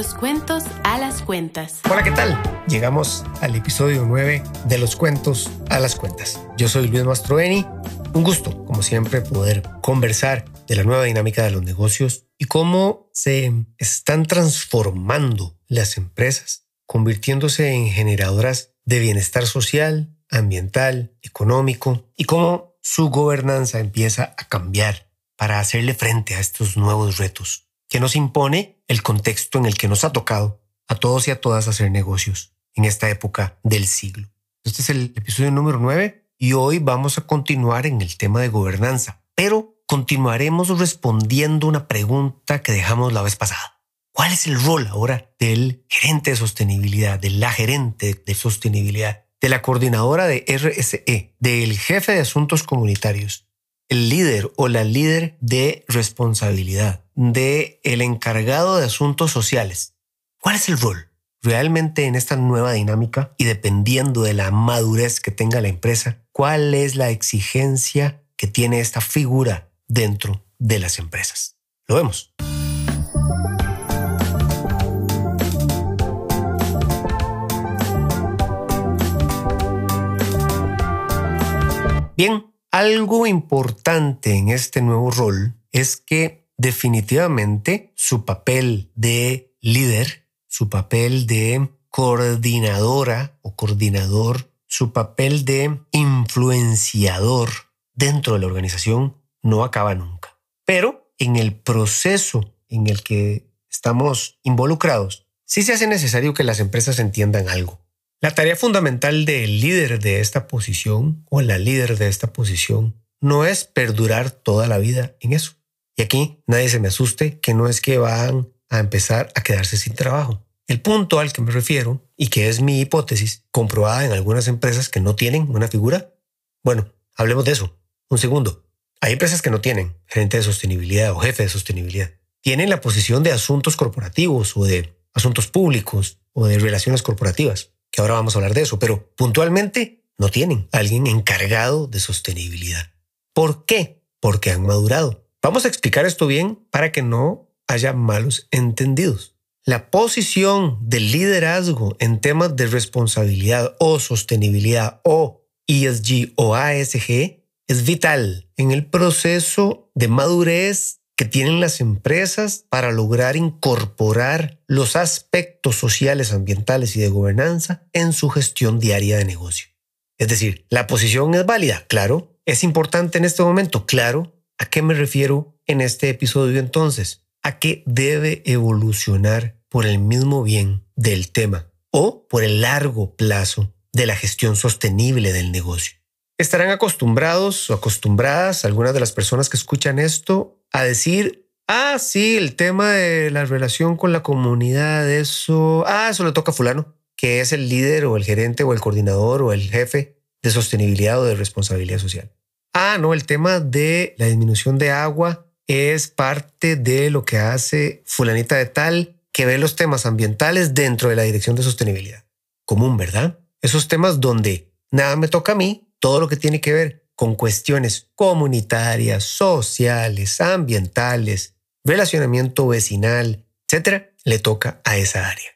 los cuentos a las cuentas. Hola, ¿qué tal? Llegamos al episodio 9 de los cuentos a las cuentas. Yo soy Luis Mastroeni. Un gusto, como siempre, poder conversar de la nueva dinámica de los negocios y cómo se están transformando las empresas, convirtiéndose en generadoras de bienestar social, ambiental, económico y cómo su gobernanza empieza a cambiar para hacerle frente a estos nuevos retos que nos impone el contexto en el que nos ha tocado a todos y a todas hacer negocios en esta época del siglo. Este es el episodio número 9 y hoy vamos a continuar en el tema de gobernanza, pero continuaremos respondiendo una pregunta que dejamos la vez pasada. ¿Cuál es el rol ahora del gerente de sostenibilidad, de la gerente de sostenibilidad, de la coordinadora de RSE, del jefe de asuntos comunitarios, el líder o la líder de responsabilidad, de el encargado de asuntos sociales. ¿Cuál es el rol? Realmente en esta nueva dinámica y dependiendo de la madurez que tenga la empresa, ¿cuál es la exigencia que tiene esta figura dentro de las empresas? Lo vemos. Bien, algo importante en este nuevo rol es que definitivamente su papel de líder, su papel de coordinadora o coordinador, su papel de influenciador dentro de la organización no acaba nunca. Pero en el proceso en el que estamos involucrados, sí se hace necesario que las empresas entiendan algo. La tarea fundamental del líder de esta posición o la líder de esta posición no es perdurar toda la vida en eso. Y aquí nadie se me asuste que no es que van a empezar a quedarse sin trabajo. El punto al que me refiero, y que es mi hipótesis, comprobada en algunas empresas que no tienen una figura, bueno, hablemos de eso. Un segundo. Hay empresas que no tienen gerente de sostenibilidad o jefe de sostenibilidad. Tienen la posición de asuntos corporativos o de asuntos públicos o de relaciones corporativas que ahora vamos a hablar de eso, pero puntualmente no tienen alguien encargado de sostenibilidad. ¿Por qué? Porque han madurado. Vamos a explicar esto bien para que no haya malos entendidos. La posición del liderazgo en temas de responsabilidad o sostenibilidad o ESG o ASG es vital en el proceso de madurez que tienen las empresas para lograr incorporar los aspectos sociales, ambientales y de gobernanza en su gestión diaria de negocio. Es decir, la posición es válida, claro, es importante en este momento, claro. ¿A qué me refiero en este episodio entonces? A que debe evolucionar por el mismo bien del tema o por el largo plazo de la gestión sostenible del negocio. Estarán acostumbrados o acostumbradas algunas de las personas que escuchan esto a decir, ah, sí, el tema de la relación con la comunidad, eso, ah, eso le toca a fulano, que es el líder o el gerente o el coordinador o el jefe de sostenibilidad o de responsabilidad social. Ah, no, el tema de la disminución de agua es parte de lo que hace fulanita de tal que ve los temas ambientales dentro de la dirección de sostenibilidad. Común, ¿verdad? Esos temas donde nada me toca a mí, todo lo que tiene que ver con cuestiones comunitarias, sociales, ambientales, relacionamiento vecinal, etcétera, le toca a esa área.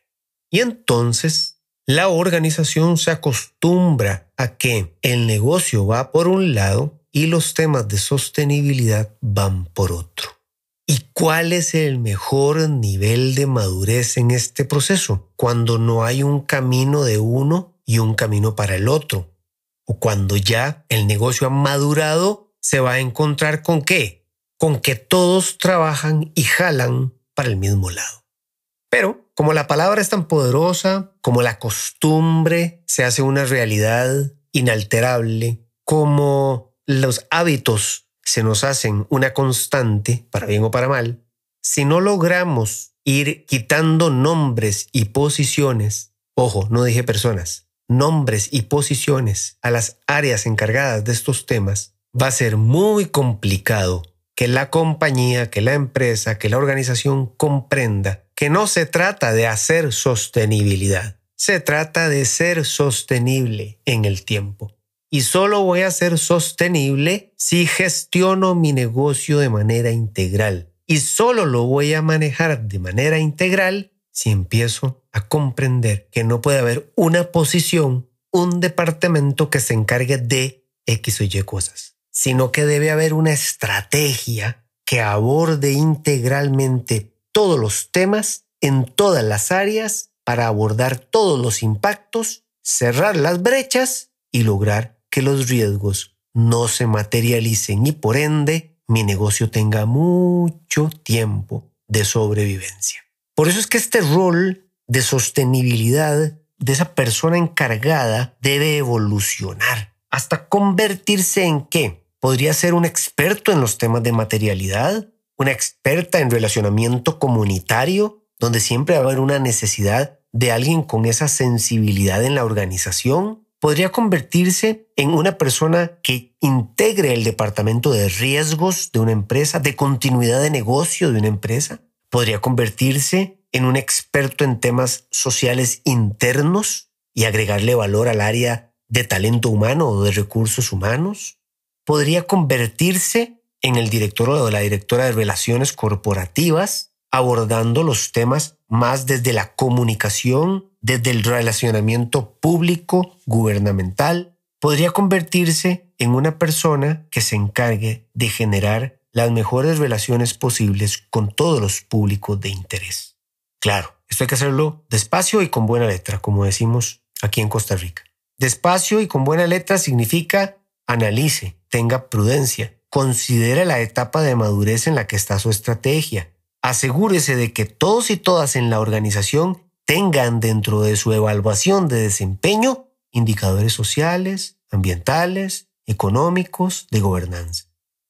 Y entonces la organización se acostumbra a que el negocio va por un lado y los temas de sostenibilidad van por otro. ¿Y cuál es el mejor nivel de madurez en este proceso? Cuando no hay un camino de uno y un camino para el otro, o cuando ya el negocio ha madurado, se va a encontrar con qué? Con que todos trabajan y jalan para el mismo lado. Pero como la palabra es tan poderosa, como la costumbre se hace una realidad inalterable, como los hábitos se nos hacen una constante, para bien o para mal, si no logramos ir quitando nombres y posiciones, ojo, no dije personas, nombres y posiciones a las áreas encargadas de estos temas, va a ser muy complicado que la compañía, que la empresa, que la organización comprenda que no se trata de hacer sostenibilidad, se trata de ser sostenible en el tiempo. Y solo voy a ser sostenible si gestiono mi negocio de manera integral. Y solo lo voy a manejar de manera integral si empiezo a comprender que no puede haber una posición, un departamento que se encargue de X o Y cosas, sino que debe haber una estrategia que aborde integralmente todos los temas en todas las áreas para abordar todos los impactos, cerrar las brechas y lograr que los riesgos no se materialicen y por ende mi negocio tenga mucho tiempo de sobrevivencia. Por eso es que este rol de sostenibilidad de esa persona encargada debe evolucionar hasta convertirse en qué? Podría ser un experto en los temas de materialidad, una experta en relacionamiento comunitario, donde siempre va a haber una necesidad de alguien con esa sensibilidad en la organización. Podría convertirse en una persona que integre el departamento de riesgos de una empresa, de continuidad de negocio de una empresa. Podría convertirse en un experto en temas sociales internos y agregarle valor al área de talento humano o de recursos humanos. Podría convertirse en el director o la directora de relaciones corporativas, abordando los temas más desde la comunicación, desde el relacionamiento público, gubernamental. Podría convertirse en una persona que se encargue de generar las mejores relaciones posibles con todos los públicos de interés. Claro, esto hay que hacerlo despacio y con buena letra, como decimos aquí en Costa Rica. Despacio y con buena letra significa analice, tenga prudencia, considere la etapa de madurez en la que está su estrategia. Asegúrese de que todos y todas en la organización tengan dentro de su evaluación de desempeño indicadores sociales, ambientales, económicos, de gobernanza.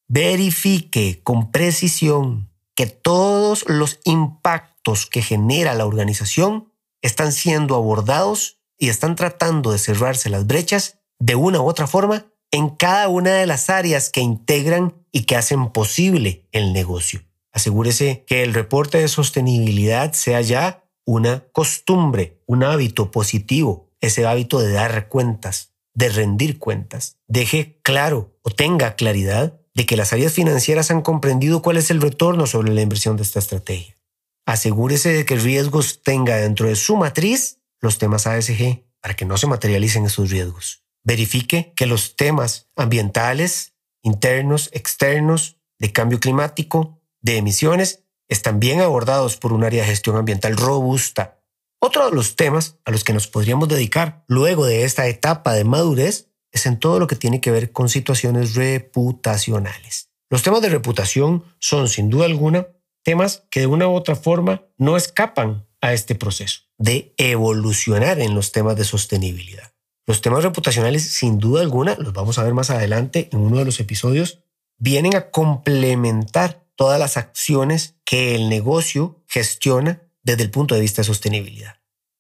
Verifique con precisión que todos los impactos que genera la organización están siendo abordados y están tratando de cerrarse las brechas de una u otra forma en cada una de las áreas que integran y que hacen posible el negocio. Asegúrese que el reporte de sostenibilidad sea ya una costumbre, un hábito positivo, ese hábito de dar cuentas, de rendir cuentas. Deje claro o tenga claridad de que las áreas financieras han comprendido cuál es el retorno sobre la inversión de esta estrategia. Asegúrese de que riesgos tenga dentro de su matriz los temas ASG para que no se materialicen esos riesgos verifique que los temas ambientales, internos, externos, de cambio climático, de emisiones, están bien abordados por un área de gestión ambiental robusta. Otro de los temas a los que nos podríamos dedicar luego de esta etapa de madurez es en todo lo que tiene que ver con situaciones reputacionales. Los temas de reputación son, sin duda alguna, temas que de una u otra forma no escapan a este proceso de evolucionar en los temas de sostenibilidad. Los temas reputacionales, sin duda alguna, los vamos a ver más adelante en uno de los episodios, vienen a complementar todas las acciones que el negocio gestiona desde el punto de vista de sostenibilidad.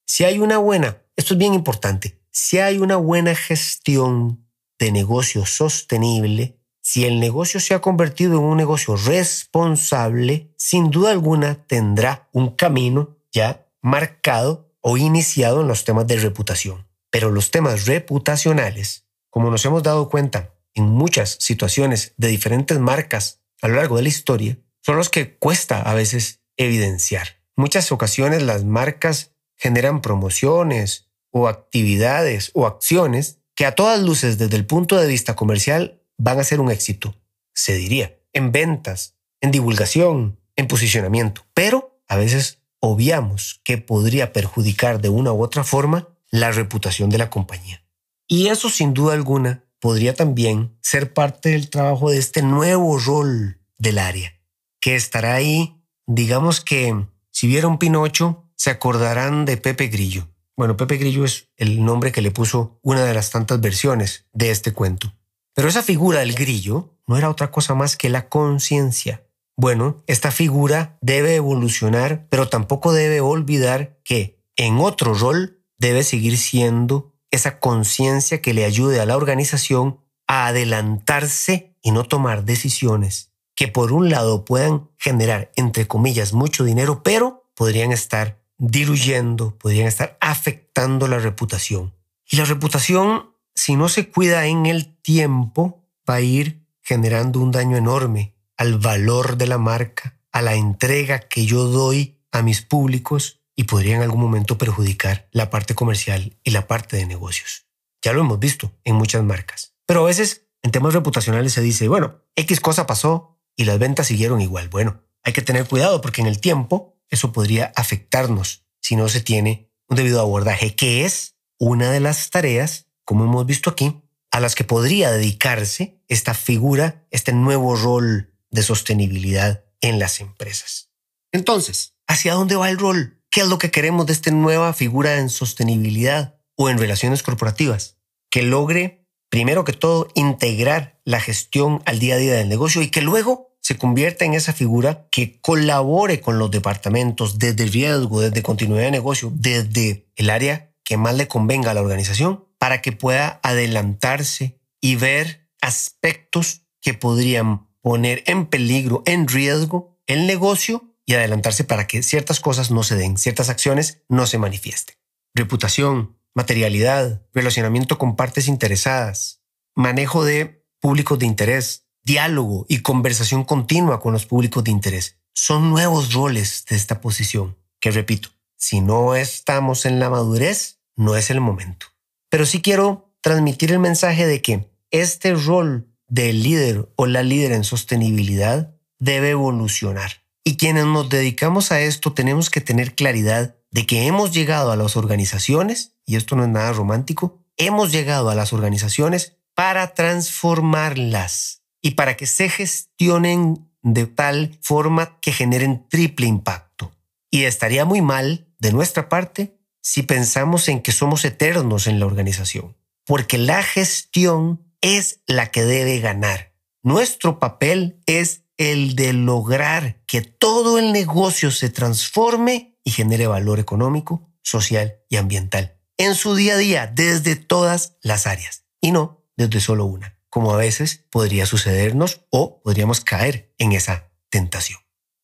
Si hay una buena, esto es bien importante, si hay una buena gestión de negocio sostenible, si el negocio se ha convertido en un negocio responsable, sin duda alguna tendrá un camino ya marcado o iniciado en los temas de reputación. Pero los temas reputacionales, como nos hemos dado cuenta en muchas situaciones de diferentes marcas a lo largo de la historia, son los que cuesta a veces evidenciar. Muchas ocasiones las marcas generan promociones o actividades o acciones que a todas luces desde el punto de vista comercial van a ser un éxito, se diría, en ventas, en divulgación, en posicionamiento, pero a veces obviamos que podría perjudicar de una u otra forma la reputación de la compañía. Y eso sin duda alguna podría también ser parte del trabajo de este nuevo rol del área, que estará ahí, digamos que si vieron Pinocho, se acordarán de Pepe Grillo. Bueno, Pepe Grillo es el nombre que le puso una de las tantas versiones de este cuento. Pero esa figura del grillo no era otra cosa más que la conciencia. Bueno, esta figura debe evolucionar, pero tampoco debe olvidar que en otro rol debe seguir siendo esa conciencia que le ayude a la organización a adelantarse y no tomar decisiones que por un lado puedan generar, entre comillas, mucho dinero, pero podrían estar diluyendo, podrían estar afectando la reputación. Y la reputación, si no se cuida en el tiempo, va a ir generando un daño enorme al valor de la marca, a la entrega que yo doy a mis públicos y podría en algún momento perjudicar la parte comercial y la parte de negocios. Ya lo hemos visto en muchas marcas. Pero a veces en temas reputacionales se dice, bueno, X cosa pasó y las ventas siguieron igual. Bueno, hay que tener cuidado porque en el tiempo eso podría afectarnos si no se tiene un debido abordaje, que es una de las tareas, como hemos visto aquí, a las que podría dedicarse esta figura, este nuevo rol de sostenibilidad en las empresas. Entonces, ¿hacia dónde va el rol? ¿Qué es lo que queremos de esta nueva figura en sostenibilidad o en relaciones corporativas? Que logre, primero que todo, integrar la gestión al día a día del negocio y que luego se convierta en esa figura que colabore con los departamentos desde riesgo, desde continuidad de negocio, desde el área que más le convenga a la organización para que pueda adelantarse y ver aspectos que podrían poner en peligro, en riesgo el negocio y adelantarse para que ciertas cosas no se den, ciertas acciones no se manifiesten. Reputación, materialidad, relacionamiento con partes interesadas, manejo de públicos de interés, diálogo y conversación continua con los públicos de interés. Son nuevos roles de esta posición que, repito, si no estamos en la madurez, no es el momento. Pero sí quiero transmitir el mensaje de que este rol del líder o la líder en sostenibilidad debe evolucionar. Y quienes nos dedicamos a esto tenemos que tener claridad de que hemos llegado a las organizaciones, y esto no es nada romántico, hemos llegado a las organizaciones para transformarlas y para que se gestionen de tal forma que generen triple impacto. Y estaría muy mal de nuestra parte si pensamos en que somos eternos en la organización, porque la gestión es la que debe ganar. Nuestro papel es el de lograr que todo el negocio se transforme y genere valor económico, social y ambiental en su día a día desde todas las áreas y no desde solo una como a veces podría sucedernos o podríamos caer en esa tentación.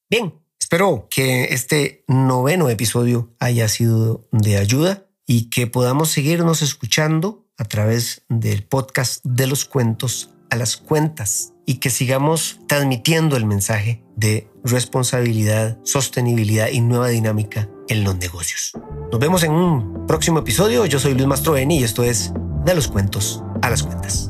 Bien, espero que este noveno episodio haya sido de ayuda y que podamos seguirnos escuchando a través del podcast de los cuentos a las cuentas y que sigamos transmitiendo el mensaje de responsabilidad, sostenibilidad y nueva dinámica en los negocios. Nos vemos en un próximo episodio. Yo soy Luis Mastroeni y esto es De los cuentos a las cuentas.